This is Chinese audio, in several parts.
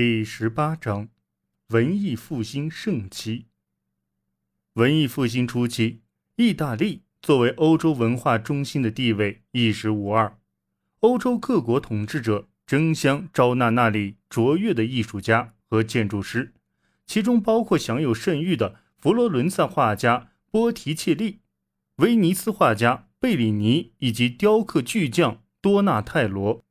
第十八章：文艺复兴盛期。文艺复兴初期，意大利作为欧洲文化中心的地位一时无二。欧洲各国统治者争相招纳那里卓越的艺术家和建筑师，其中包括享有盛誉的佛罗伦萨画家波提切利、威尼斯画家贝里尼以及雕刻巨匠多纳泰罗。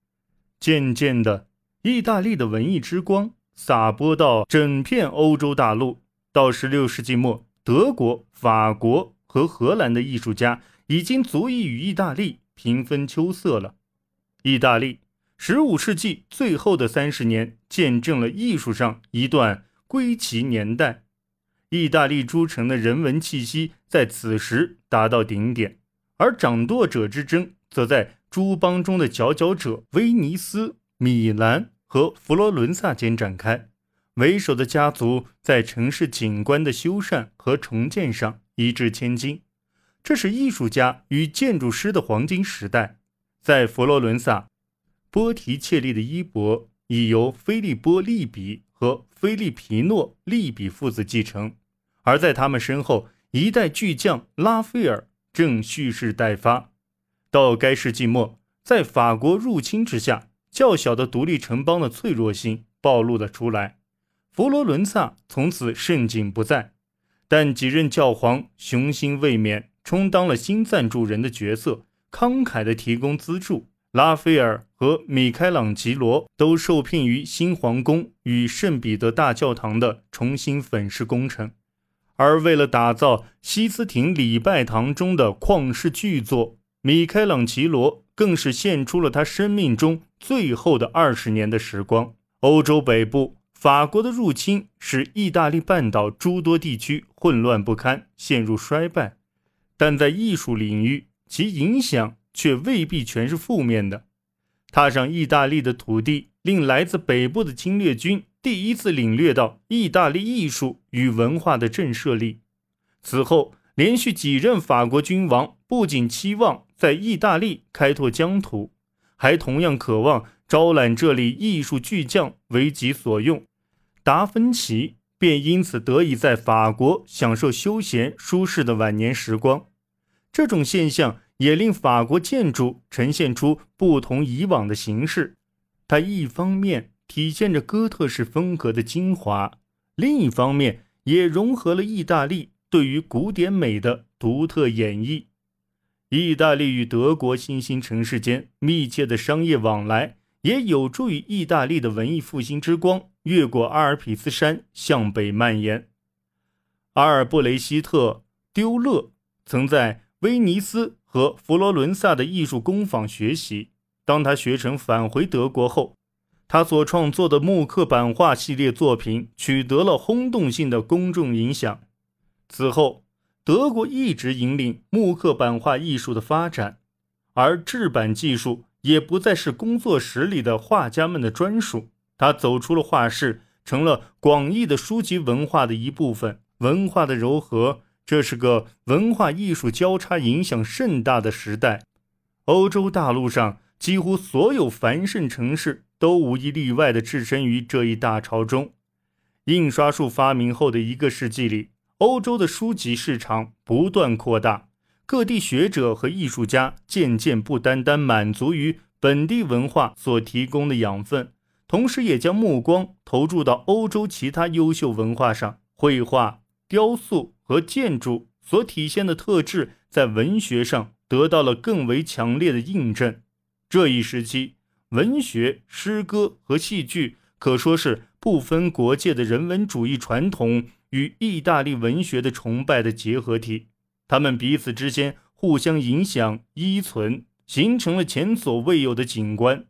渐渐的。意大利的文艺之光撒播到整片欧洲大陆。到十六世纪末，德国、法国和荷兰的艺术家已经足以与意大利平分秋色了。意大利十五世纪最后的三十年，见证了艺术上一段归奇年代。意大利诸城的人文气息在此时达到顶点，而掌舵者之争则在诸邦中的佼佼者——威尼斯、米兰。和佛罗伦萨间展开，为首的家族在城市景观的修缮和重建上一掷千金。这是艺术家与建筑师的黄金时代。在佛罗伦萨，波提切利的衣钵已由菲利波·利比和菲利皮诺·利比父子继承，而在他们身后，一代巨匠拉斐尔正蓄势待发。到该世纪末，在法国入侵之下。较小的独立城邦的脆弱性暴露了出来，佛罗伦萨从此盛景不再。但几任教皇雄心未泯，充当了新赞助人的角色，慷慨地提供资助。拉斐尔和米开朗基罗都受聘于新皇宫与圣彼得大教堂的重新粉饰工程，而为了打造西斯廷礼拜堂中的旷世巨作，米开朗基罗。更是献出了他生命中最后的二十年的时光。欧洲北部，法国的入侵使意大利半岛诸多地区混乱不堪，陷入衰败。但在艺术领域，其影响却未必全是负面的。踏上意大利的土地，令来自北部的侵略军第一次领略到意大利艺术与文化的震慑力。此后，连续几任法国君王不仅期望。在意大利开拓疆土，还同样渴望招揽这里艺术巨匠为己所用。达芬奇便因此得以在法国享受休闲舒适的晚年时光。这种现象也令法国建筑呈现出不同以往的形式。它一方面体现着哥特式风格的精华，另一方面也融合了意大利对于古典美的独特演绎。意大利与德国新兴城市间密切的商业往来，也有助于意大利的文艺复兴之光越过阿尔卑斯山向北蔓延。阿尔布雷希特·丢勒曾在威尼斯和佛罗伦萨的艺术工坊学习。当他学成返回德国后，他所创作的木刻版画系列作品取得了轰动性的公众影响。此后。德国一直引领木刻版画艺术的发展，而制版技术也不再是工作室里的画家们的专属。它走出了画室，成了广义的书籍文化的一部分。文化的柔和，这是个文化艺术交叉影响甚大的时代。欧洲大陆上几乎所有繁盛城市都无一例外地置身于这一大潮中。印刷术发明后的一个世纪里。欧洲的书籍市场不断扩大，各地学者和艺术家渐渐不单单满足于本地文化所提供的养分，同时也将目光投注到欧洲其他优秀文化上。绘画、雕塑和建筑所体现的特质，在文学上得到了更为强烈的印证。这一时期，文学、诗歌和戏剧可说是不分国界的人文主义传统。与意大利文学的崇拜的结合体，他们彼此之间互相影响、依存，形成了前所未有的景观。